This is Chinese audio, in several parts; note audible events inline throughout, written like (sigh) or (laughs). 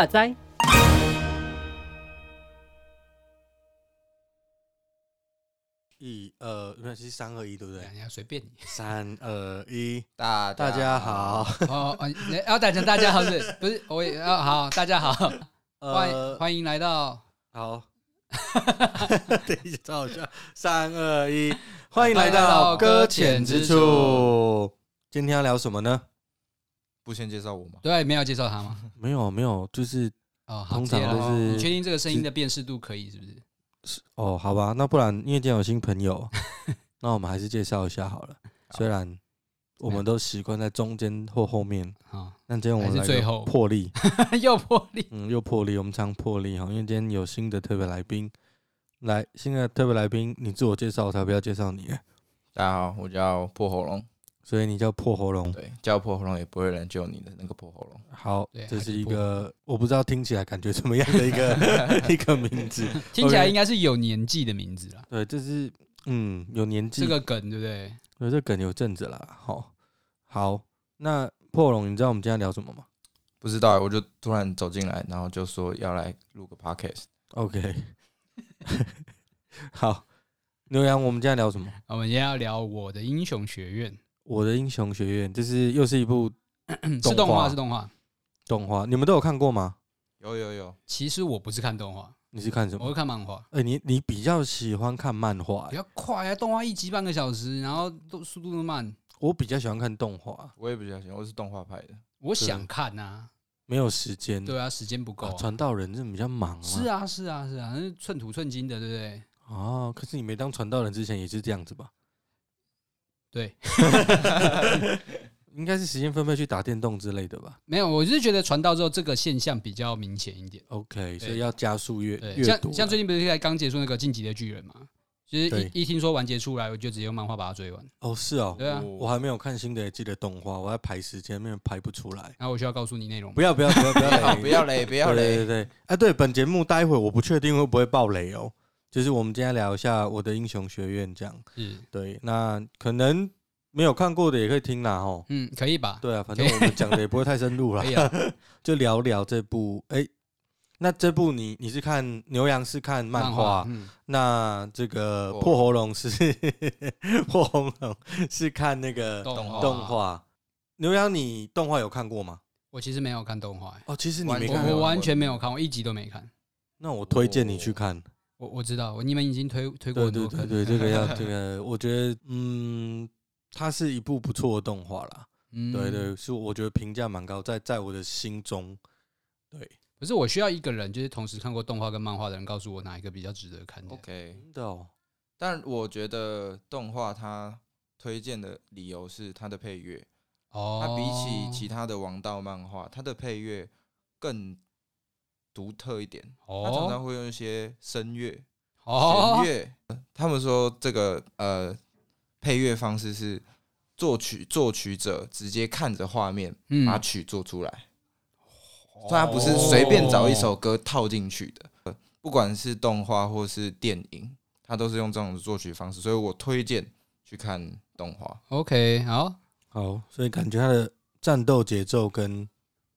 哇塞！一二，那是三二一，对不对？你要随便你。三二一，(laughs) 大大家好。哦哦，要大家大家好是？不是 (laughs) 我也要好，大家好，欢迎欢迎来到好。(laughs) 等一下，照一下。三二一，欢迎来到搁浅之处。今天要聊什么呢？不先介绍我吗？对，没有介绍他吗？(laughs) 没有，没有，就是哦，通常都是。你确定这个声音的辨识度可以是不是？是哦，好吧，那不然因为今天有新朋友，(laughs) 那我们还是介绍一下好了。虽然我们都习惯在中间或后面，啊，但今天我们来最后破例，(laughs) 又破例，嗯，又破例，我们常破例哈，因为今天有新的特别来宾，来，新的特别来宾，你自我介绍，我才不要介绍你。大家好，我叫破喉咙。所以你叫破喉咙，对，叫破喉咙也不会有人救你的那个破喉咙。好，这是一个我不知道听起来感觉怎么样的一个 (laughs) 一个名字，听起来应该是有年纪的名字啦。对，这是嗯有年纪，这个梗对不对？对，这梗有阵子了。好，好，那破喉咙，你知道我们今天聊什么吗？不知道，我就突然走进来，然后就说要来录个 podcast。OK，(laughs) 好，牛羊，我们今天聊什么？我们今天要聊我的英雄学院。我的英雄学院，这是又是一部 (clears throat) 是动画，是动画，动画，你们都有看过吗？有有有。其实我不是看动画，你是看什么？我是看漫画。哎、欸，你你比较喜欢看漫画，比较快啊，动画一集半个小时，然后都速度那么慢。我比较喜欢看动画，我也比较喜欢，我是动画派的。我想看啊，没有时间。对啊，时间不够、啊。传道人真的比较忙啊。是啊，是啊，是啊，那寸土寸金的，对不对？哦，可是你没当传道人之前也是这样子吧？对，(laughs) 应该是时间分配去打电动之类的吧？没有，我就是觉得传道之后这个现象比较明显一点。OK，所以要加速阅阅像像最近不是才刚结束那个《进击的巨人》嘛？其实一一听说完结出来，我就直接用漫画把它追完。哦，是哦，对啊，我还没有看新的一季的动画，我在排时间，没有排不出来。然后我需要告诉你内容，不要不要不要不要雷，不要雷，不要雷，(laughs) 对对对，哎，对，本节目待会我不确定会不会爆雷哦。就是我们今天聊一下我的英雄学院，这样。是，对，那可能。没有看过的也可以听啦，吼。嗯，可以吧？对啊，反正我们讲的也不会太深入了，(laughs) (laughs) 就聊聊这部。哎，那这部你你是看牛羊是看漫画，那这个破喉咙是 (laughs) 破喉咙是看那个动动画。牛羊，你动画有看过吗？我其实没有看动画。哦，其实你没看，我完全没有看，我一集都没看。那我推荐你去看。我我知道，你们已经推推过很多。对对对，(laughs) 这个要这个，我觉得嗯。它是一部不错的动画啦，嗯，对对，是我觉得评价蛮高，在在我的心中，对。可是我需要一个人，就是同时看过动画跟漫画的人，告诉我哪一个比较值得看。OK，的哦。但我觉得动画它推荐的理由是它的配乐，哦，它比起其他的王道漫画，它的配乐更独特一点。哦，它常常会用一些声乐、弦乐。他们说这个呃。配乐方式是作曲作曲者直接看着画面把曲做出来，虽然不是随便找一首歌套进去的，不管是动画或是电影，他都是用这种作曲方式，所以我推荐去看动画。OK，好，好，所以感觉他的战斗节奏跟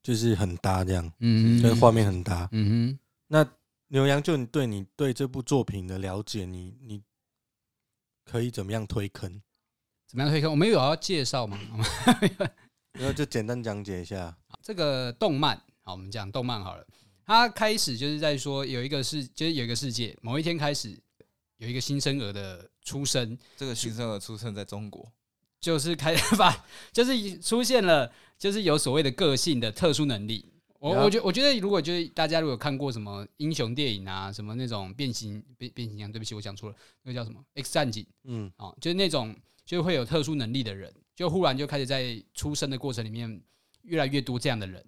就是很搭，这样，嗯，跟画面很搭，嗯哼。那牛羊，就你对你对这部作品的了解，你你。可以怎么样推坑？怎么样推坑？我们有要介绍吗？(laughs) 然后就简单讲解一下这个动漫。好，我们讲动漫好了。它开始就是在说有一个世，就是有一个世界，某一天开始有一个新生儿的出生。这个新生儿出生在中国，就是开 (laughs) 始把，就是出现了，就是有所谓的个性的特殊能力。我我觉我觉得，如果就是大家如果看过什么英雄电影啊，什么那种变形变变形金刚，对不起，我讲错了，那个叫什么 X 战警，嗯，啊，就是那种就会有特殊能力的人，就忽然就开始在出生的过程里面越来越多这样的人，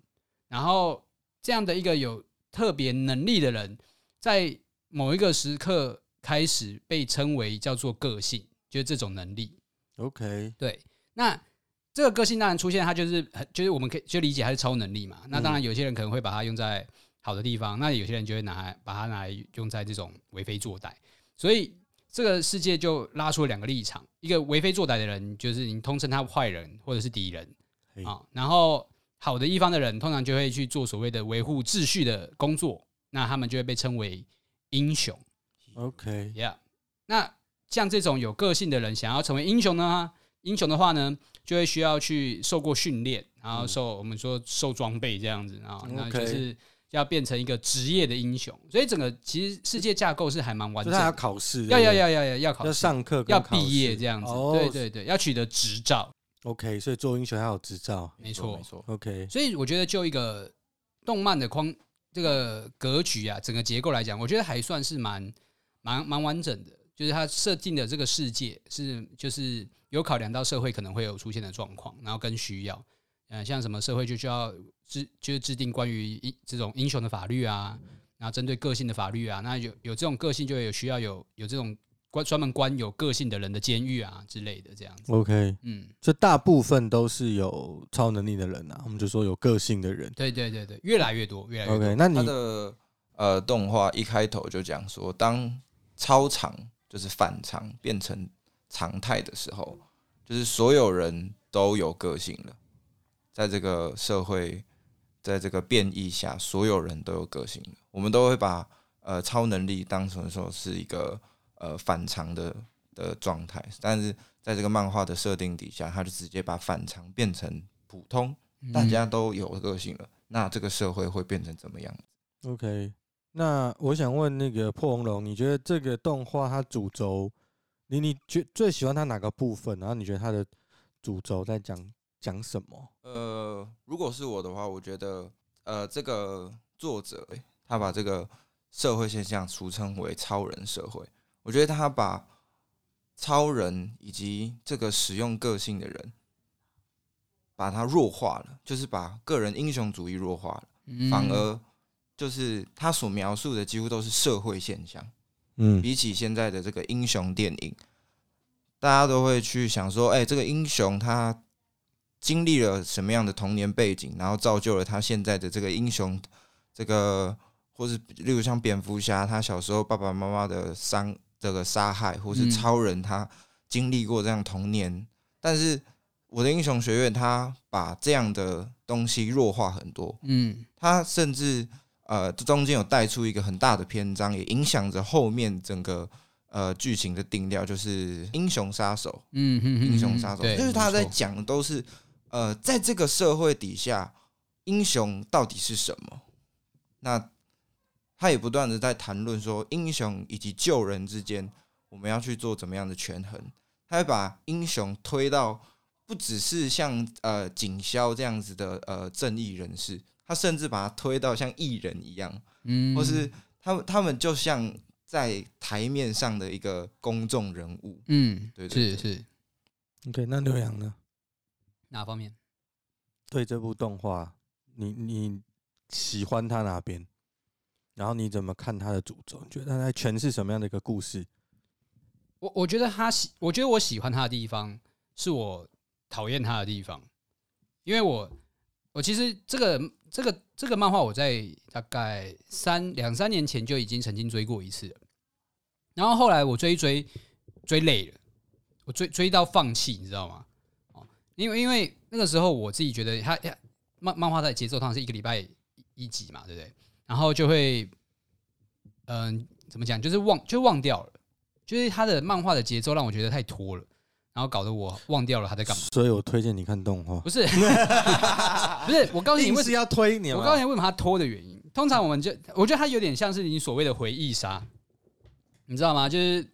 然后这样的一个有特别能力的人，在某一个时刻开始被称为叫做个性，就是这种能力。OK，对，那。这个个性当然出现，它就是很，就是我们可以就理解它是超能力嘛。那当然，有些人可能会把它用在好的地方，那有些人就会拿来把它拿来用在这种为非作歹。所以这个世界就拉出了两个立场：一个为非作歹的人，就是你通称他坏人或者是敌人啊；然后好的一方的人，通常就会去做所谓的维护秩序的工作，那他们就会被称为英雄。OK，Yeah，那像这种有个性的人，想要成为英雄呢？英雄的话呢，就会需要去受过训练，然后受我们说受装备这样子啊，那就是。要变成一个职业的英雄，所以整个其实世界架构是还蛮完整的。要考试，要要要要要要考试，要上课，要毕业这样子。哦、对对对，要取得执照。OK，所以做英雄要有执照，没错没错。OK，所以我觉得就一个动漫的框这个格局啊，整个结构来讲，我觉得还算是蛮蛮蛮完整的。就是它设定的这个世界是就是有考量到社会可能会有出现的状况，然后跟需要。嗯，像什么社会就需要制，就是制定关于英这种英雄的法律啊，然后针对个性的法律啊，那有有这种个性就有需要有有这种关专门关有个性的人的监狱啊之类的这样子。OK，嗯，这大部分都是有超能力的人啊，我们就说有个性的人。对对对对，越来越多，越来越多。OK，那你的呃动画一开头就讲说，当超常就是反常变成常态的时候，就是所有人都有个性了。在这个社会，在这个变异下，所有人都有个性了。我们都会把呃超能力当成说是一个呃反常的的状态，但是在这个漫画的设定底下，他就直接把反常变成普通，大家都有个性了。那这个社会会变成怎么样？OK，那我想问那个破红龙，你觉得这个动画它主轴，你你觉最喜欢它哪个部分？然后你觉得它的主轴在讲？讲什么？呃，如果是我的话，我觉得，呃，这个作者他把这个社会现象俗称为超人社会。我觉得他把超人以及这个使用个性的人，把它弱化了，就是把个人英雄主义弱化了，反而就是他所描述的几乎都是社会现象。嗯，比起现在的这个英雄电影，大家都会去想说，哎，这个英雄他。经历了什么样的童年背景，然后造就了他现在的这个英雄，这个或是例如像蝙蝠侠，他小时候爸爸妈妈的伤这个杀害，或是超人他经历过这样童年，嗯、但是我的英雄学院他把这样的东西弱化很多，嗯，他甚至呃这中间有带出一个很大的篇章，也影响着后面整个呃剧情的定调，就是英雄杀手，嗯哼，英雄杀手，就是他在讲的都是。呃，在这个社会底下，英雄到底是什么？那他也不断的在谈论说，英雄以及救人之间，我们要去做怎么样的权衡？他会把英雄推到不只是像呃警消这样子的呃正义人士，他甚至把他推到像艺人一样，嗯，或是他们他们就像在台面上的一个公众人物，嗯，对，对，对，是是。OK，那刘洋呢？哪方面？对这部动画，你你喜欢他哪边？然后你怎么看他的主轴？你觉得他在诠释什么样的一个故事？我我觉得他喜，我觉得我喜欢他的地方，是我讨厌他的地方。因为我我其实这个这个这个漫画，我在大概三两三年前就已经曾经追过一次。然后后来我追追追累了，我追追到放弃，你知道吗？哦因为因为那个时候我自己觉得他呀漫漫画的节奏通常是一个礼拜一集嘛，对不对？然后就会嗯、怎么讲？就是忘就忘掉了，就是他的漫画的节奏让我觉得太拖了，然后搞得我忘掉了他在干嘛。所以我推荐你看动画。不是 (laughs) 不是，我告诉你为什么要推你？我告诉你为什么他拖的原因。通常我们就我觉得他有点像是你所谓的回忆杀，你知道吗？就是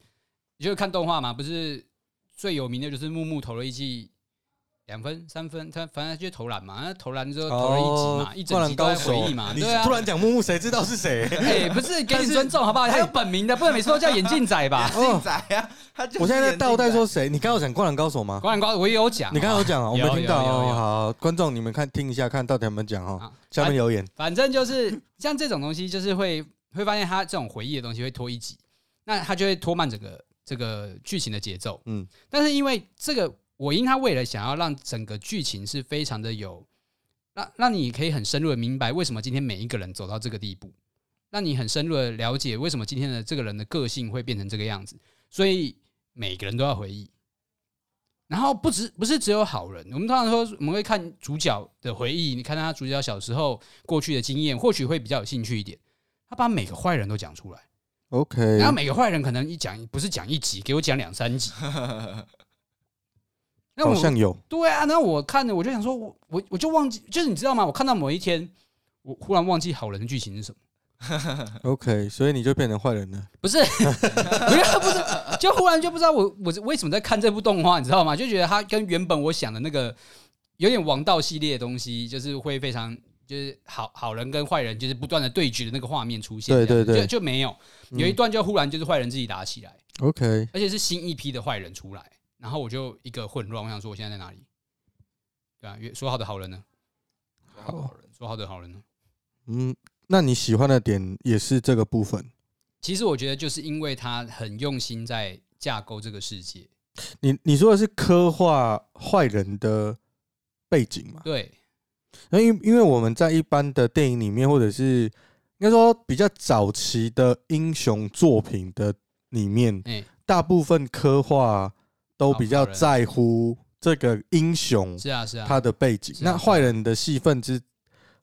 你就看动画嘛，不是最有名的就是木木投了一记。两分、三分，他反正就投篮嘛，那投篮之后投了一集嘛，一整集都在回忆嘛，对啊。突然讲木木，谁知道是谁？哎，不是 (laughs) 给你尊重好不好？还有本名的，不能每次都叫眼镜仔吧？眼镜仔呀，我现在在倒带说谁？你刚刚有讲灌篮高手吗？灌篮高手我也有讲，你刚刚有讲啊？我没听到。好，观众你们看听一下，看到底有没有讲哈？下面留言。反正就是像这种东西，就是会会发现他这种回忆的东西会拖一集，那他就会拖慢整个这个剧情的节奏。嗯，但是因为这个。我因他为了想要让整个剧情是非常的有，让让你可以很深入的明白为什么今天每一个人走到这个地步，让你很深入的了解为什么今天的这个人的个性会变成这个样子，所以每个人都要回忆。然后不只不是只有好人，我们通常说我们会看主角的回忆，你看他主角小时候过去的经验，或许会比较有兴趣一点。他把每个坏人都讲出来，OK，然后每个坏人可能一讲不是讲一集，给我讲两三集。(laughs) 那好像有，对啊，那我看着我就想说，我我我就忘记，就是你知道吗？我看到某一天，我忽然忘记好人的剧情是什么。(laughs) OK，所以你就变成坏人了？不是，(laughs) 不是，不是，就忽然就不知道我我为什么在看这部动画，你知道吗？就觉得它跟原本我想的那个有点王道系列的东西，就是会非常就是好好人跟坏人就是不断的对决的那个画面出现。对对对，就就没有有一段就忽然就是坏人自己打起来。OK，而且是新一批的坏人出来，然后我就一个混乱，我想说我现在在哪里？对啊，说好的好人呢？好人，说好的好人呢？嗯。那你喜欢的点也是这个部分？其实我觉得就是因为他很用心在架构这个世界。你你说的是刻画坏人的背景吗？对。那因因为我们在一般的电影里面，或者是应该说比较早期的英雄作品的里面，大部分刻画都比较在乎这个英雄是啊是啊他的背景。那坏人的戏份之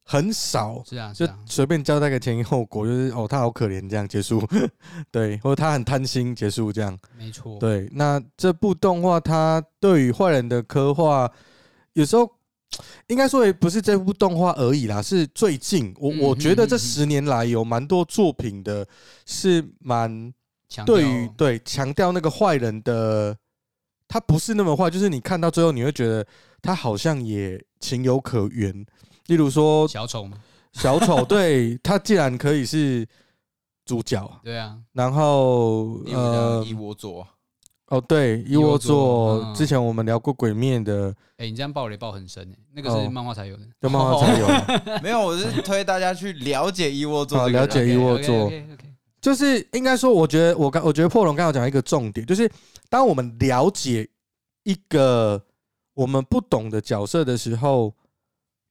很少，是啊，就随便交代个前因后果，就是哦，他好可怜这样结束，(laughs) 对，或者他很贪心结束这样，没错，对。那这部动画它对于坏人的刻画，有时候 (tsk) 应该说也不是这部动画而已啦，是最近我我觉得这十年来有蛮多作品的，是蛮对于对强调那个坏人的，他不是那么坏，就是你看到最后你会觉得他好像也情有可原。例如说小丑吗？小丑，(laughs) 对，他既然可以是主角，对啊，然后呃，一窝座，哦，对，一窝座，之前我们聊过鬼面的，哎，你这样爆雷爆很深，那个是漫画才有的，就漫画才有，(laughs) 没有，我是推大家去了解一窝座，了解一窝座，就是应该说，我觉得我刚，我觉得破龙刚刚讲一个重点，就是当我们了解一个我们不懂的角色的时候。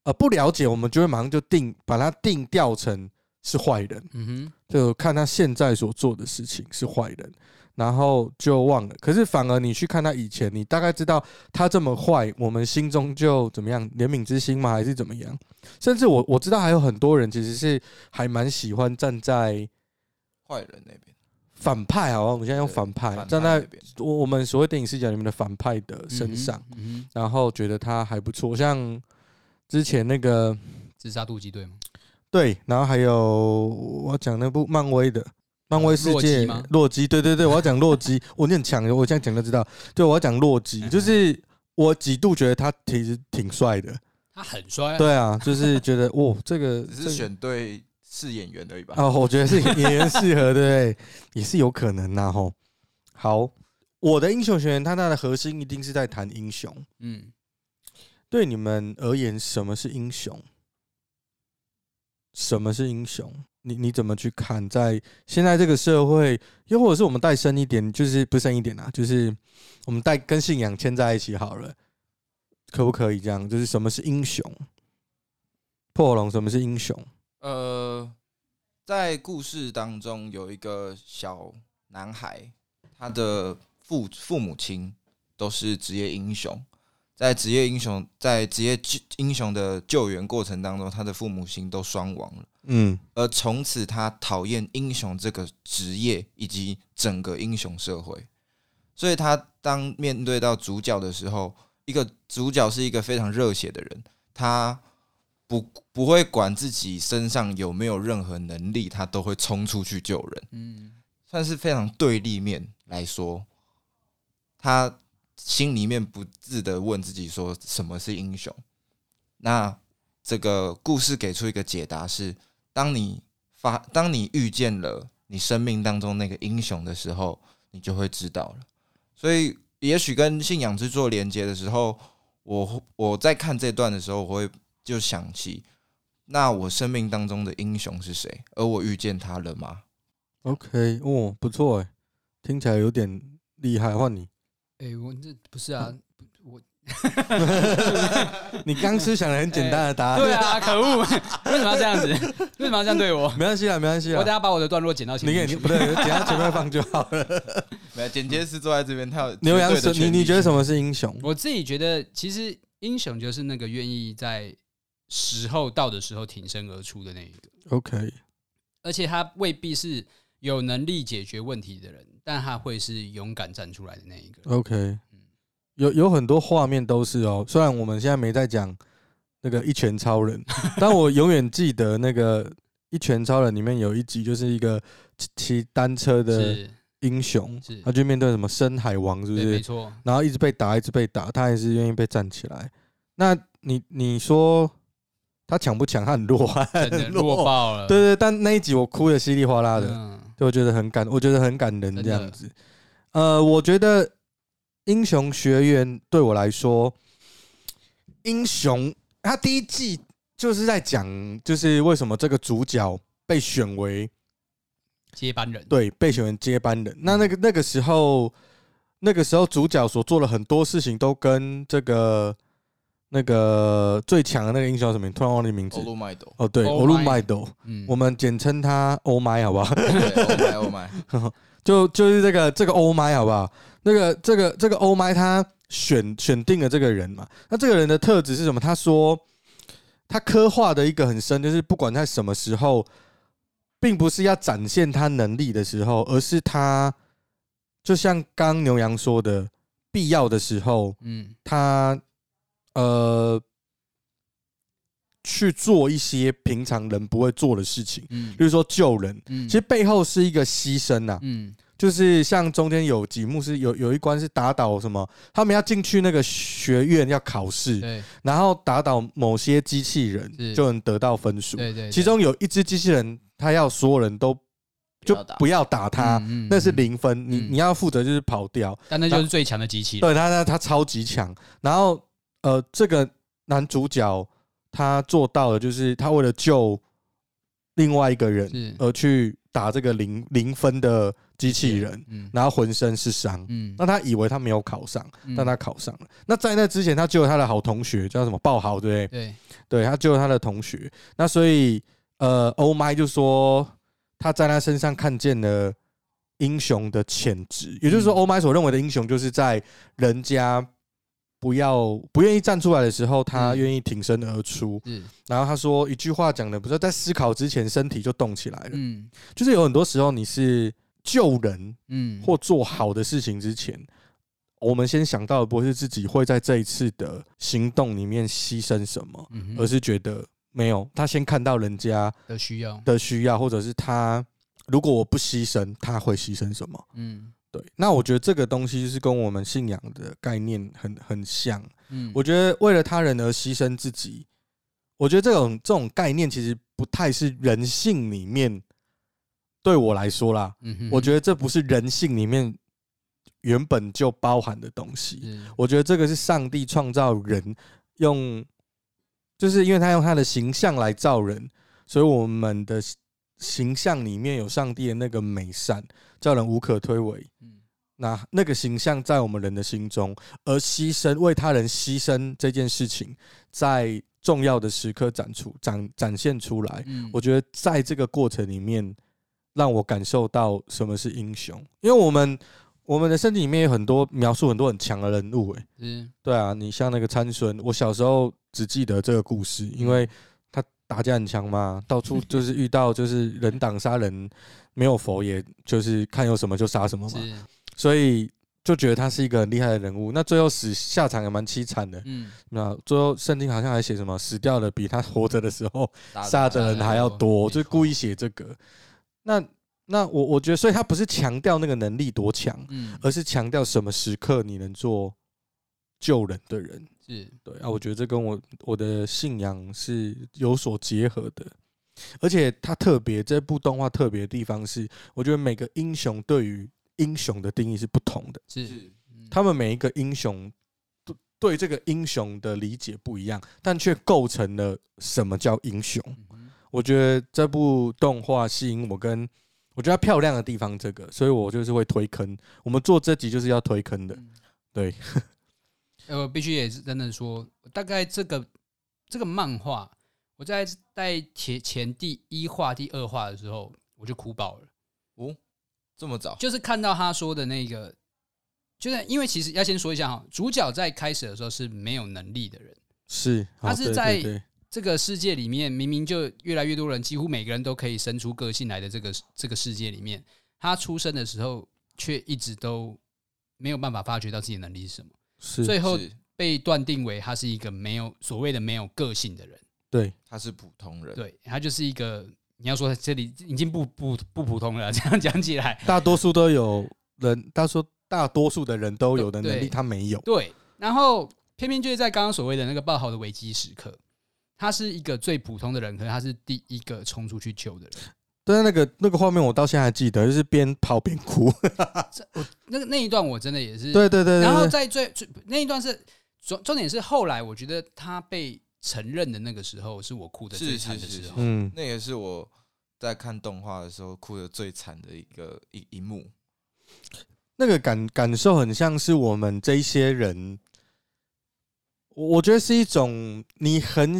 呃，不了解，我们就会马上就定把它定调成是坏人，嗯哼，就看他现在所做的事情是坏人，然后就忘了。可是反而你去看他以前，你大概知道他这么坏，我们心中就怎么样，怜悯之心吗？还是怎么样？甚至我我知道还有很多人其实是还蛮喜欢站在坏人那边，反派好吧，我们现在用反派站在我我们所谓电影视角里面的反派的身上，然后觉得他还不错，像。之前那个自杀突击队吗？对，然后还有我要讲那部漫威的漫威世界洛基，对对对，我要讲洛基，我念强，我现在讲就知道。对，我要讲洛基，就是我几度觉得他其实挺帅的，他很帅，对啊，就是觉得哇，这个只是选对是演员而已吧？哦，我觉得是演员适合，对？也是有可能呐，吼。好，我的英雄学院，它它的核心一定是在谈英雄，嗯。对你们而言，什么是英雄？什么是英雄？你你怎么去看？在现在这个社会，又或者是我们带深一点，就是不深一点啊，就是我们带跟信仰牵在一起好了，可不可以这样？就是什么是英雄？破龙，什么是英雄？呃，在故事当中有一个小男孩，他的父父母亲都是职业英雄。在职业英雄在职业英雄的救援过程当中，他的父母亲都双亡了。嗯，而从此他讨厌英雄这个职业以及整个英雄社会，所以他当面对到主角的时候，一个主角是一个非常热血的人，他不不会管自己身上有没有任何能力，他都会冲出去救人。嗯，算是非常对立面来说，他。心里面不自的问自己说：“什么是英雄？”那这个故事给出一个解答是：当你发，当你遇见了你生命当中那个英雄的时候，你就会知道了。所以，也许跟信仰之作连接的时候，我我在看这段的时候，我会就想起：那我生命当中的英雄是谁？而我遇见他了吗？OK，哦，不错，哎，听起来有点厉害，换你。哎、欸，我这不是啊，我 (laughs) 你刚是想的很简单的答案。对啊，可恶！为什么要这样子？为什么要这样对我？没关系啊，没关系啊。我等下把我的段落剪到前面。你不对，剪到前面放就好了。(laughs) 没有，剪接师坐在这边，他有 (laughs) 牛羊是，你你觉得什么是英雄？我自己觉得，其实英雄就是那个愿意在时候到的时候挺身而出的那一个。OK，而且他未必是有能力解决问题的人，但他会是勇敢站出来的那一个。OK。有有很多画面都是哦，虽然我们现在没在讲那个一拳超人，(laughs) 但我永远记得那个一拳超人里面有一集，就是一个骑单车的英雄，他就面对什么深海王，是不是？没错。然后一直被打，一直被打，他还是愿意被站起来。那你你说他强不强？他很弱，很弱爆了。对对，但那一集我哭的稀里哗啦的，就我觉得很感，我觉得很感人这样子。呃，我觉得。英雄学院对我来说，英雄他第一季就是在讲，就是为什么这个主角被选为接班人，对，被选为接班人。那那个那个时候，那个时候主角所做的很多事情都跟这个那个最强的那个英雄什么？突然忘记名字。哦，对，欧路麦斗。我们简称他欧麦，好不好？欧麦，(laughs) 欧麦。就就是这个这个欧麦，好不好？那个这个这个欧麦他选选定了这个人嘛？那这个人的特质是什么？他说他刻画的一个很深，就是不管在什么时候，并不是要展现他能力的时候，而是他就像刚牛羊说的，必要的时候，嗯，他呃去做一些平常人不会做的事情，嗯，比如说救人，嗯，其实背后是一个牺牲呐，嗯。就是像中间有几幕是有有一关是打倒什么，他们要进去那个学院要考试，对，然后打倒某些机器人就能得到分数，对对。其中有一只机器人，他要所有人都就不要打他，那是零分，你你要负责就是跑掉，但那就是最强的机器人，对他他他超级强。然后呃，这个男主角他做到了，就是他为了救另外一个人而去打这个零零分的。机器人，然后浑身是伤，那他以为他没有考上，但他考上了。那在那之前，他救了他的好同学，叫什么爆豪，对不对？对，对他救了他的同学。那所以，呃，欧麦就说他在他身上看见了英雄的潜质，也就是说，欧麦所认为的英雄，就是在人家不要不愿意站出来的时候，他愿意挺身而出。嗯然后他说一句话讲的，不是在思考之前，身体就动起来了。嗯，就是有很多时候你是。救人，嗯，或做好的事情之前，我们先想到的不是自己会在这一次的行动里面牺牲什么，而是觉得没有。他先看到人家的需要的需要，或者是他如果我不牺牲，他会牺牲什么？嗯，对。那我觉得这个东西是跟我们信仰的概念很很像。嗯，我觉得为了他人而牺牲自己，我觉得这种这种概念其实不太是人性里面。对我来说啦，我觉得这不是人性里面原本就包含的东西。我觉得这个是上帝创造人用，就是因为他用他的形象来造人，所以我们的形象里面有上帝的那个美善，叫人无可推诿。嗯那那个形象在我们人的心中，而牺牲为他人牺牲这件事情，在重要的时刻展出展展现出来。我觉得在这个过程里面。让我感受到什么是英雄，因为我们我们的身体里面有很多描述很多很强的人物，哎，嗯，对啊，你像那个参孙，我小时候只记得这个故事，因为他打架很强嘛，到处 (laughs) 就是遇到就是人挡杀人，没有佛，也就是看有什么就杀什么嘛，所以就觉得他是一个很厉害的人物。那最后死下场也蛮凄惨的，嗯，那最后圣经好像还写什么死掉的比他活着的时候杀的人还要多，就故意写这个。那那我我觉得，所以他不是强调那个能力多强，嗯，而是强调什么时刻你能做救人的人，是对啊。我觉得这跟我我的信仰是有所结合的，而且它特别这部动画特别的地方是，我觉得每个英雄对于英雄的定义是不同的，是他们每一个英雄对这个英雄的理解不一样，但却构成了什么叫英雄。我觉得这部动画吸引我，跟我觉得它漂亮的地方，这个，所以我就是会推坑。我们做这集就是要推坑的，对。(laughs) 呃，我必须也是真的说，大概这个这个漫画，我在在前前第一话、第二话的时候，我就哭爆了。哦，这么早？就是看到他说的那个，就是因为其实要先说一下哈，主角在开始的时候是没有能力的人，是他是在这个世界里面，明明就越来越多人，几乎每个人都可以生出个性来的这个这个世界里面，他出生的时候却一直都没有办法发觉到自己的能力是什么。是最后被断定为他是一个没有所谓的没有个性的人，对，他是普通人，对，他就是一个你要说这里已经不不不普通了，(laughs) 这样讲起来，大多数都有人，他说大多数的人都有的能力，他没有，对，然后偏偏就是在刚刚所谓的那个爆豪的危机时刻，他是一个最普通的人，可能他是第一个冲出去救的人。对，那个那个画面我到现在还记得，就是边跑边哭。(laughs) 我那个那一段我真的也是，对对对。然后在最最那一段是重重点是后来我觉得他被承认的那个时候，是我哭的最惨的时候。嗯，那也是我在看动画的时候哭的最惨的一个一一幕。那个感感受很像是我们这一些人，我我觉得是一种你很。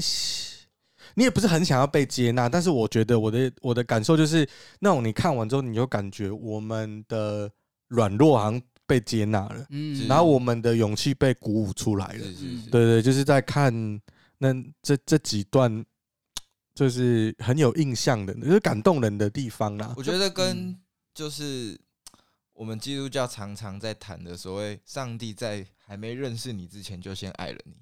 你也不是很想要被接纳，但是我觉得我的我的感受就是那种你看完之后，你就感觉我们的软弱好像被接纳了，嗯，然后我们的勇气被鼓舞出来了，是是是，对对，就是在看那这这几段，就是很有印象的，就是感动人的地方啦。我觉得跟就是我们基督教常常在谈的所谓上帝在还没认识你之前就先爱了你，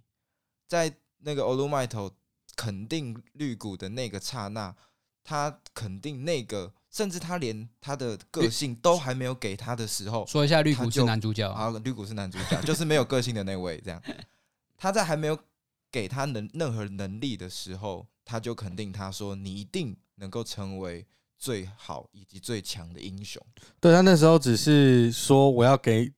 在那个欧鲁麦头。肯定绿谷的那个刹那，他肯定那个，甚至他连他的个性都还没有给他的时候，说一下绿谷是男主角啊，绿谷是男主角，(laughs) 就是没有个性的那位。这样，他在还没有给他能任何能力的时候，他就肯定他说：“你一定能够成为最好以及最强的英雄。”对，他那时候只是说我要给。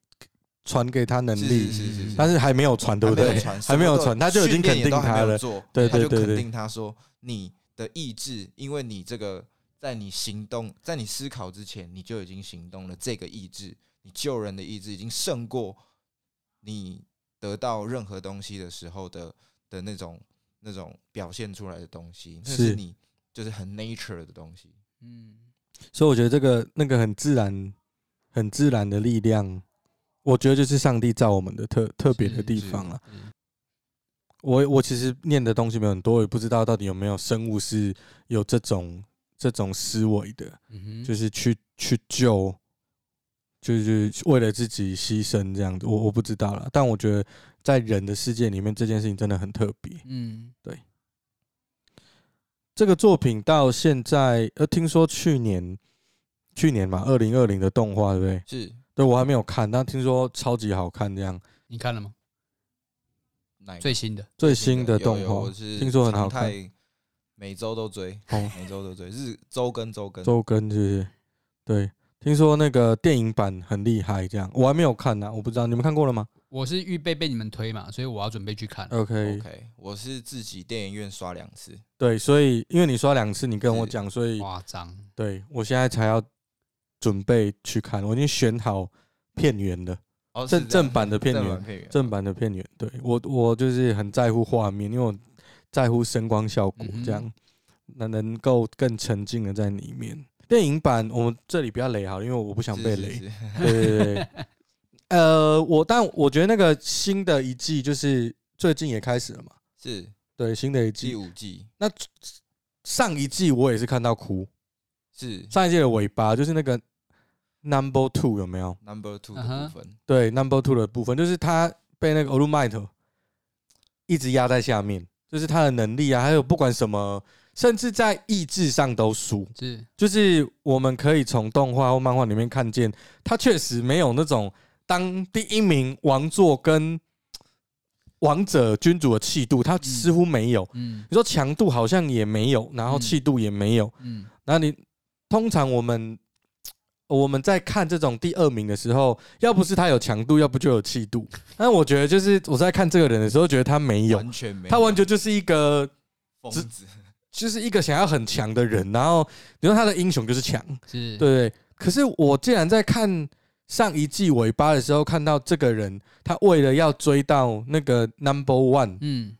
传给他能力，是是是是，但是还没有传，对不对？还没有传，他就已经肯定他了。对对对，他就肯定他说，你的意志，因为你这个在你行动，在你思考之前，你就已经行动了。这个意志，你救人的意志，已经胜过你得到任何东西的时候的的那种那种表现出来的东西，那是你就是很 nature 的东西。嗯，所以我觉得这个那个很自然、很自然的力量。我觉得就是上帝造我们的特特别的地方了。我我其实念的东西没有很多，我也不知道到底有没有生物是有这种这种思维的，就是去去救，就是为了自己牺牲这样子。我我不知道了，但我觉得在人的世界里面，这件事情真的很特别。嗯，对。这个作品到现在，呃，听说去年去年嘛，二零二零的动画，对不对？是。对，我还没有看，但听说超级好看，这样。你看了吗？最新的最新的动画是，听说很好看，每周都追，每周都追，日周更周更周更，是不是？对，听说那个电影版很厉害，这样。我还没有看呢，我不知道你们看过了吗？我是预备被你们推嘛，所以我要准备去看。OK OK，我是自己电影院刷两次。对，所以因为你刷两次，你跟我讲，所以夸张。对，我现在才要。准备去看，我已经选好片源了。正正版的片源，正版的片源。对我，我就是很在乎画面，因为我在乎声光效果，这样那能够更沉浸的在里面。电影版我们这里不要雷好，因为我不想被雷。对对对。(laughs) 呃，我但我觉得那个新的一季就是最近也开始了嘛。是对新的一季，第五季。那上一季我也是看到哭。是上一届的尾巴，就是那个 number two 有没有？number two 的部分，对 number two 的部分，就是他被那个 All Might 一直压在下面，就是他的能力啊，还有不管什么，甚至在意志上都输。是，就是我们可以从动画或漫画里面看见，他确实没有那种当第一名王座跟王者君主的气度，他似乎没有。嗯，你说强度好像也没有，然后气度也没有。嗯，然后你。通常我们我们在看这种第二名的时候，要不是他有强度，要不就有气度。但我觉得，就是我在看这个人的时候，觉得他没有，完全没有，他完全就是一个疯子，就是一个想要很强的人。然后，你说他的英雄就是强，是对，对。可是我竟然在看上一季尾巴的时候看到这个人，他为了要追到那个 Number One，嗯，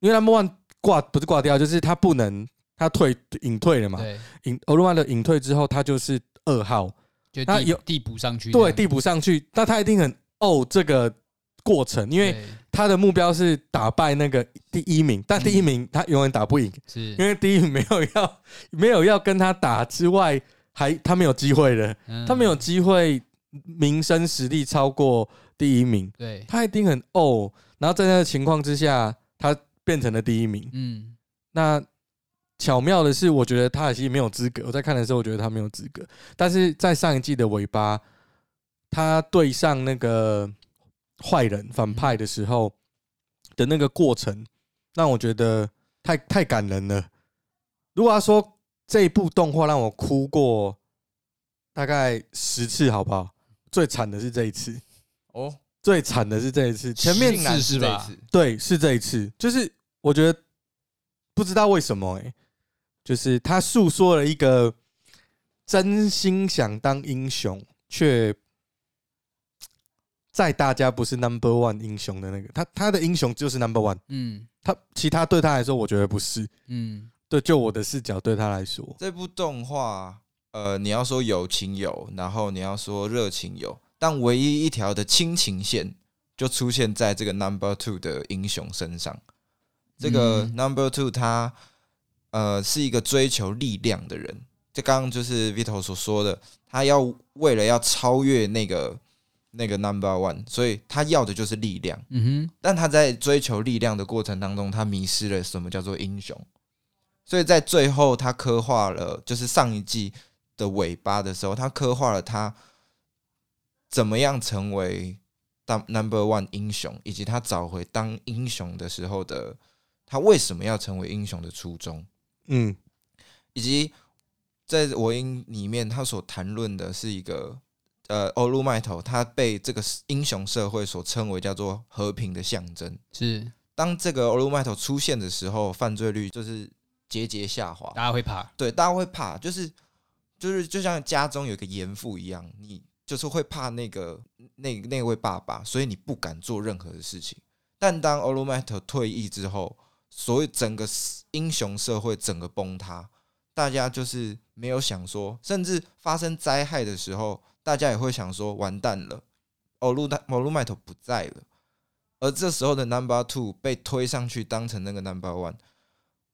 因为 Number One 挂不是挂掉，就是他不能他退隐退了嘛，对，隐欧鲁迈特隐退之后，他就是二号，就他有递补上去，对，递补上去，那他一定很哦这个过程，因为他的目标是打败那个第一名，但第一名他永远打不赢，是。因为第一名没有要 (laughs) 没有要跟他打之外，还他没有机会了，他没有机会。名声实力超过第一名，对，他一定很哦。然后在那个情况之下，他变成了第一名。嗯，那巧妙的是，我觉得他其实没有资格。我在看的时候，我觉得他没有资格。但是在上一季的尾巴，他对上那个坏人反派的时候的那个过程，让我觉得太太感人了。如果要说这一部动画让我哭过大概十次，好不好？最惨的是这一次哦，最惨的是这一次。前面是是吧？对，是这一次。就是我觉得不知道为什么哎，就是他诉说了一个真心想当英雄，却在大家不是 number one 英雄的那个他，他的英雄就是 number one。嗯，他其他对他来说，我觉得不是。嗯，对，就我的视角对他来说，这部动画。呃，你要说友情有，然后你要说热情有，但唯一一条的亲情线就出现在这个 Number Two 的英雄身上。这个 Number Two 他呃是一个追求力量的人，就刚刚就是 Vito 所说的，他要为了要超越那个那个 Number One，所以他要的就是力量。嗯哼，但他在追求力量的过程当中，他迷失了什么叫做英雄。所以在最后，他刻画了就是上一季。的尾巴的时候，他刻画了他怎么样成为当 number one 英雄，以及他找回当英雄的时候的他为什么要成为英雄的初衷。嗯，以及在我音里面，他所谈论的是一个呃，欧鲁迈特，他被这个英雄社会所称为叫做和平的象征。是当这个欧鲁迈特出现的时候，犯罪率就是节节下滑，大家会怕。对，大家会怕，就是。就是就像家中有一个严父一样，你就是会怕那个那那位爸爸，所以你不敢做任何的事情。但当欧鲁迈特退役之后，所以整个英雄社会整个崩塌，大家就是没有想说，甚至发生灾害的时候，大家也会想说完蛋了，欧鲁欧鲁迈特不在了。而这时候的 Number Two 被推上去当成那个 Number One，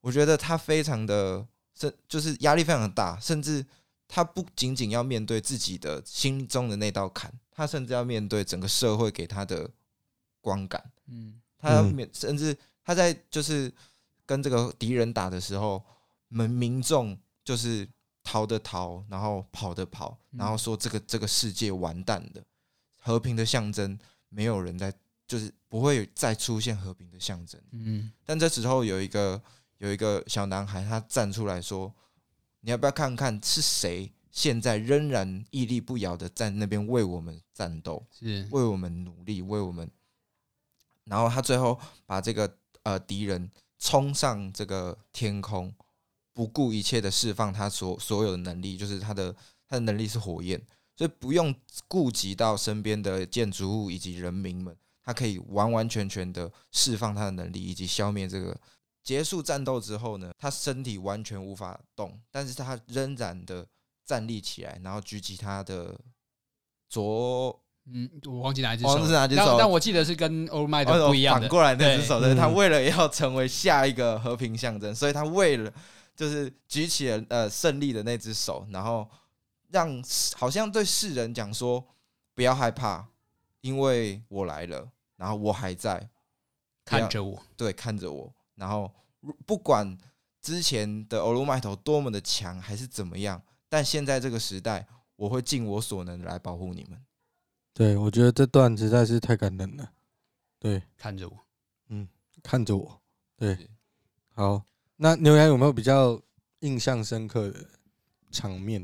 我觉得他非常的，甚就是压力非常的大，甚至。他不仅仅要面对自己的心中的那道坎，他甚至要面对整个社会给他的观感。嗯，他要面，甚至他在就是跟这个敌人打的时候，民民众就是逃的逃，然后跑的跑，然后说这个这个世界完蛋了，和平的象征没有人在，就是不会再出现和平的象征。嗯，但这时候有一个有一个小男孩，他站出来说。你要不要看看是谁现在仍然屹立不摇的在那边为我们战斗，是为我们努力，为我们。然后他最后把这个呃敌人冲上这个天空，不顾一切的释放他所所有的能力，就是他的他的能力是火焰，所以不用顾及到身边的建筑物以及人民们，他可以完完全全的释放他的能力以及消灭这个。结束战斗之后呢，他身体完全无法动，但是他仍然的站立起来，然后举起他的左，嗯，我忘记哪一只手，哪只手，但但我记得是跟欧麦的不一样的，反过来那只手的。他为了要成为下一个和平象征，所以他为了就是举起了呃胜利的那只手，然后让好像对世人讲说不要害怕，因为我来了，然后我还在看着我，对，看着我。然后，不管之前的欧鲁迈头多么的强，还是怎么样，但现在这个时代，我会尽我所能来保护你们。对，我觉得这段实在是太感人了。对，看着我，嗯，看着我。对，好，那牛羊有没有比较印象深刻的场面？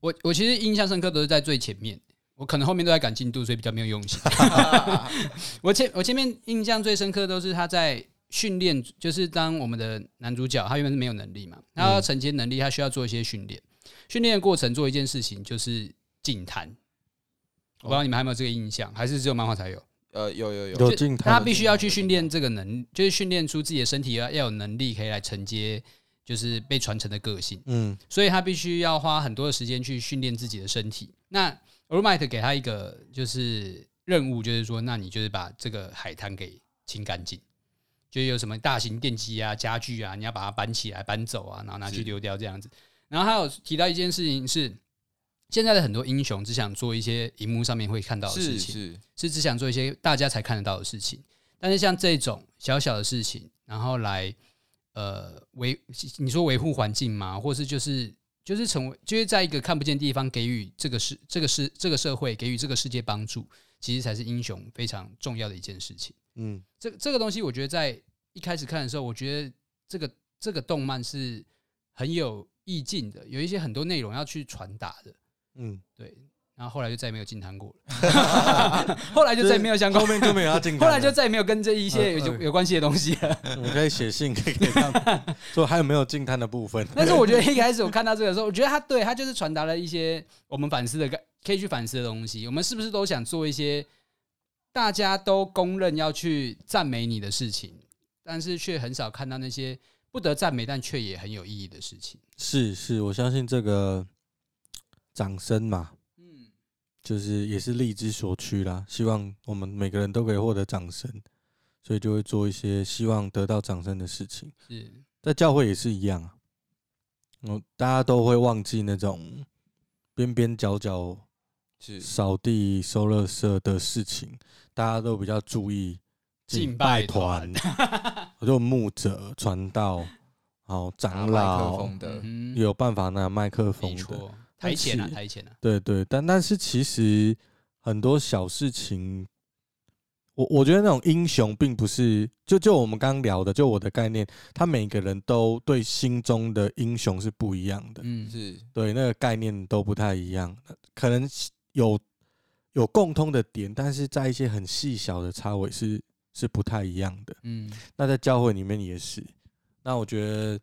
我我其实印象深刻都是在最前面，我可能后面都在赶进度，所以比较没有用心。(laughs) 我前我前面印象最深刻的都是他在。训练就是当我们的男主角，他原本是没有能力嘛，他要承接能力，他需要做一些训练。训练的过程做一件事情就是净滩，我不知道你们还有没有这个印象，还是只有漫画才有？呃，有有有，他必须要去训练这个能，就是训练出自己的身体要要有能力可以来承接，就是被传承的个性。嗯，所以他必须要花很多的时间去训练自己的身体。那 All Might 给他一个就是任务，就是说，那你就是把这个海滩给清干净，就有什么大型电机啊、家具啊，你要把它搬起来、搬走啊，然后拿去丢掉这样子。然后还有提到一件事情是。现在的很多英雄只想做一些荧幕上面会看到的事情，是，是，是只想做一些大家才看得到的事情。但是像这种小小的事情，然后来呃维，你说维护环境嘛？或是就是就是成为就是在一个看不见的地方给予这个世这个世这个社会给予这个世界帮助，其实才是英雄非常重要的一件事情。嗯，这这个东西我觉得在一开始看的时候，我觉得这个这个动漫是很有意境的，有一些很多内容要去传达的。嗯，对，然后后来就再也没有进摊过了，(laughs) (laughs) 后来就再也没有相关，后面就没有要进，(laughs) 后来就再也没有跟这一些有有有关系的东西了。我可以写信给他们，说还有没有进摊的部分。但是我觉得一开始我看到这个时候，我觉得他对他就是传达了一些我们反思的、可以去反思的东西。我们是不是都想做一些大家都公认要去赞美你的事情，但是却很少看到那些不得赞美但却也很有意义的事情？是是，我相信这个。掌声嘛，嗯，就是也是力之所趋啦。希望我们每个人都可以获得掌声，所以就会做一些希望得到掌声的事情。是，在教会也是一样啊。嗯，大家都会忘记那种边边角角是扫地收垃圾的事情，大家都比较注意敬拜团，我就 (laughs) 牧者、传道、好长老，有办法拿麦克风的。台前啊，台前啊，对对，但但是其实很多小事情，我我觉得那种英雄并不是就就我们刚刚聊的，就我的概念，他每个人都对心中的英雄是不一样的，嗯，是。对那个概念都不太一样，可能有有共通的点，但是在一些很细小的差异是是不太一样的，嗯，那在教会里面也是，那我觉得。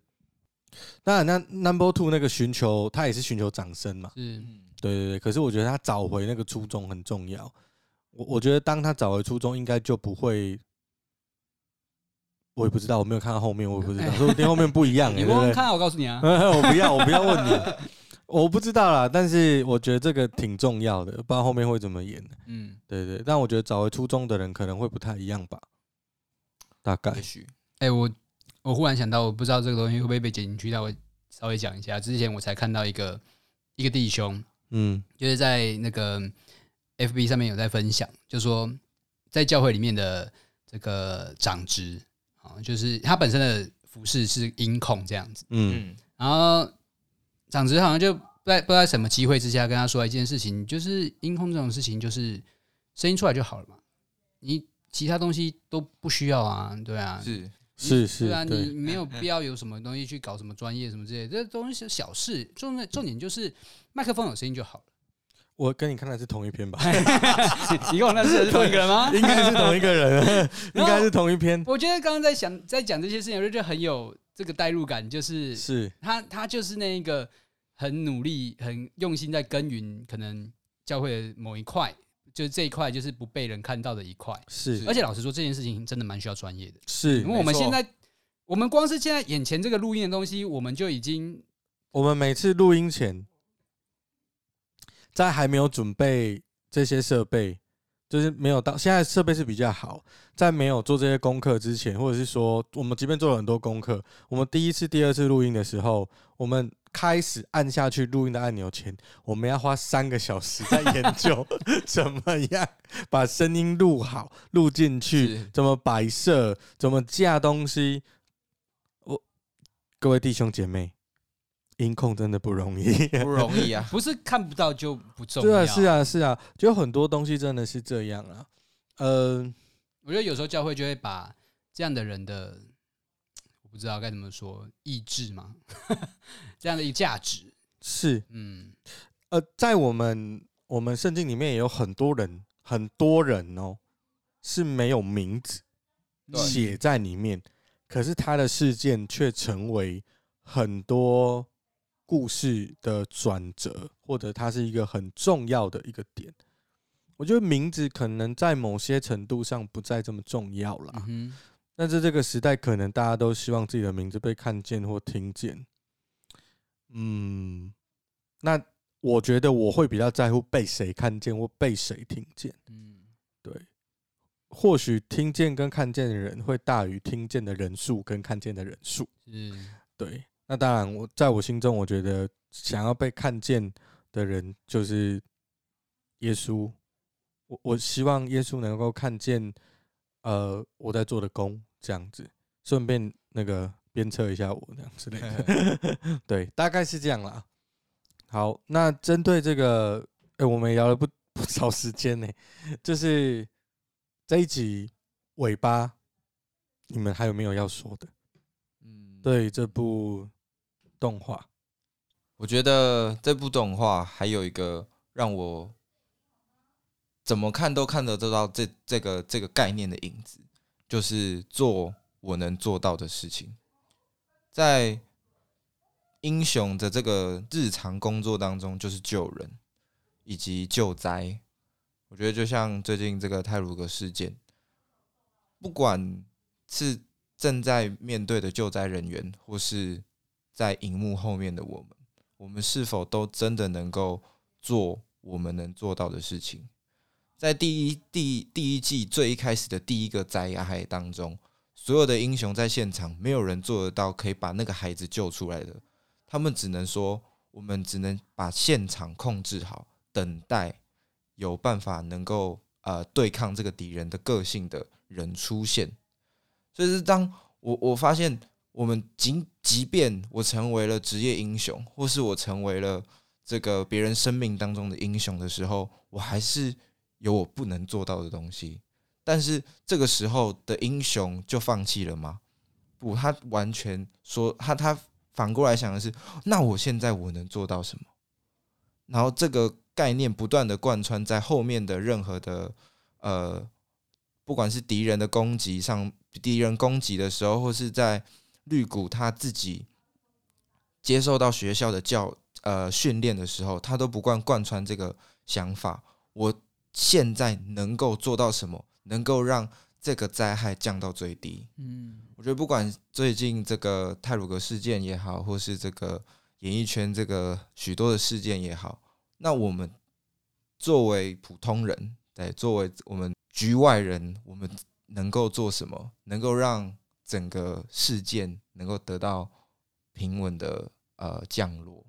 当然，那 Number Two 那个寻求，他也是寻求掌声嘛。嗯，对对对。可是我觉得他找回那个初衷很重要。我我觉得当他找回初衷，应该就不会。我也不知道，我没有看到后面，我也不知道，说不定后面不一样。(laughs) 你不用看，我告诉你啊。(laughs) 我不要，我不要问你。(laughs) 我不知道啦，但是我觉得这个挺重要的，不知道后面会怎么演。嗯，对对。但我觉得找回初衷的人可能会不太一样吧。大概。也许。哎，我。我忽然想到，我不知道这个东西会不会被剪进去，但我稍微讲一下。之前我才看到一个一个弟兄，嗯，就是在那个 FB 上面有在分享，就说在教会里面的这个长职啊，就是他本身的服饰是音控这样子，嗯，然后长职好像就不在不知道什么机会之下跟他说一件事情，就是音控这种事情，就是声音出来就好了嘛，你其他东西都不需要啊，对啊，是。是是，对啊，你没有必要有什么东西去搞什么专业什么之类的，这东西是小事，重点重点就是麦克风有声音就好了。我跟你看的是同一篇吧？(laughs) 你跟我认识是同一个人吗？应该是同一个人，(laughs) 应该是同一篇。我觉得刚刚在想在讲这些事情，我就觉得很有这个代入感，就是是他他就是那一个很努力、很用心在耕耘，可能教会的某一块。就是这一块，就是不被人看到的一块。是，而且老实说，这件事情真的蛮需要专业的。是，因为我们现在，我们光是现在眼前这个录音的东西，我们就已经，我们每次录音前，在还没有准备这些设备，就是没有到现在设备是比较好，在没有做这些功课之前，或者是说，我们即便做了很多功课，我们第一次、第二次录音的时候，我们。开始按下去录音的按钮前，我们要花三个小时在研究 (laughs) 怎么样把声音录好、录进去，怎么摆设、怎么架东西。我各位弟兄姐妹，音控真的不容易，(laughs) 不容易啊！(laughs) 不是看不到就不重要，是啊，是啊，就很多东西真的是这样啊。呃，我觉得有时候教会就会把这样的人的。我不知道该怎么说，意志吗？(laughs) 这样的一个价值是，嗯，呃，在我们我们圣经里面也有很多人，很多人哦是没有名字写在里面，可是他的事件却成为很多故事的转折，或者它是一个很重要的一个点。我觉得名字可能在某些程度上不再这么重要了。但是这个时代，可能大家都希望自己的名字被看见或听见。嗯，那我觉得我会比较在乎被谁看见或被谁听见。嗯，对。或许听见跟看见的人会大于听见的人数跟看见的人数。嗯，对。那当然，我在我心中，我觉得想要被看见的人就是耶稣。我我希望耶稣能够看见。呃，我在做的工这样子，顺便那个鞭策一下我这样之类的，(laughs) 对，大概是这样啦。好，那针对这个，哎、欸，我们也聊了不 (laughs) 不少时间呢，就是这一集尾巴，你们还有没有要说的？对这部动画，我觉得这部动画还有一个让我。怎么看都看得得到这这个这个概念的影子，就是做我能做到的事情，在英雄的这个日常工作当中，就是救人以及救灾。我觉得就像最近这个泰鲁阁事件，不管是正在面对的救灾人员，或是在荧幕后面的我们，我们是否都真的能够做我们能做到的事情？在第一第第一季最一开始的第一个灾害当中，所有的英雄在现场，没有人做得到可以把那个孩子救出来的。他们只能说，我们只能把现场控制好，等待有办法能够呃对抗这个敌人的个性的人出现。所以是当我我发现，我们即即便我成为了职业英雄，或是我成为了这个别人生命当中的英雄的时候，我还是。有我不能做到的东西，但是这个时候的英雄就放弃了吗？不，他完全说他他反过来想的是，那我现在我能做到什么？然后这个概念不断的贯穿在后面的任何的呃，不管是敌人的攻击上，敌人攻击的时候，或是在绿谷他自己接受到学校的教呃训练的时候，他都不惯贯穿这个想法。我。现在能够做到什么？能够让这个灾害降到最低？嗯，我觉得不管最近这个泰鲁格事件也好，或是这个演艺圈这个许多的事件也好，那我们作为普通人，对，作为我们局外人，我们能够做什么？能够让整个事件能够得到平稳的呃降落，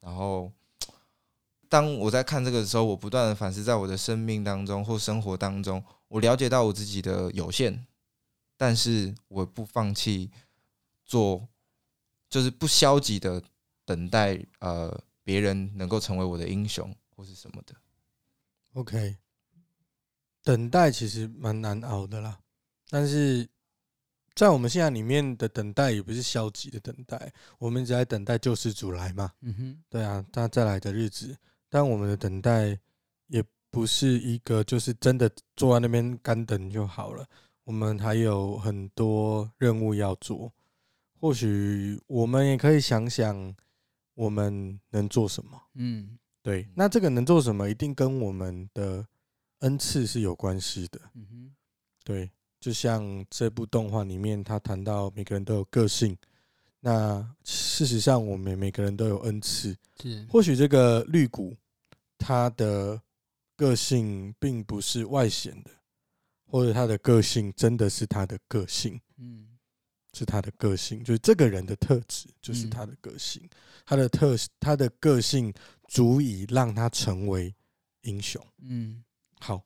然后。当我在看这个的时候，我不断的反思，在我的生命当中或生活当中，我了解到我自己的有限，但是我不放弃做，就是不消极的等待，呃，别人能够成为我的英雄或是什么的。OK，等待其实蛮难熬的啦，但是在我们现在里面的等待也不是消极的等待，我们一直在等待救世主来嘛。嗯哼，对啊，他再来的日子。但我们的等待也不是一个，就是真的坐在那边干等就好了。我们还有很多任务要做。或许我们也可以想想，我们能做什么。嗯，对。那这个能做什么，一定跟我们的恩赐是有关系的。嗯哼，对。就像这部动画里面，他谈到每个人都有个性。那事实上，我们每个人都有恩赐。是。或许这个绿谷。他的个性并不是外显的，或者他的个性真的是他的个性，嗯，是他的个性，就是这个人的特质，就是他的个性，他的特他的个性足以让他成为英雄，嗯，好，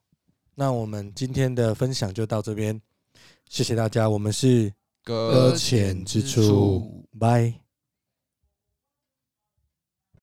那我们今天的分享就到这边，谢谢大家，我们是搁浅之处，拜。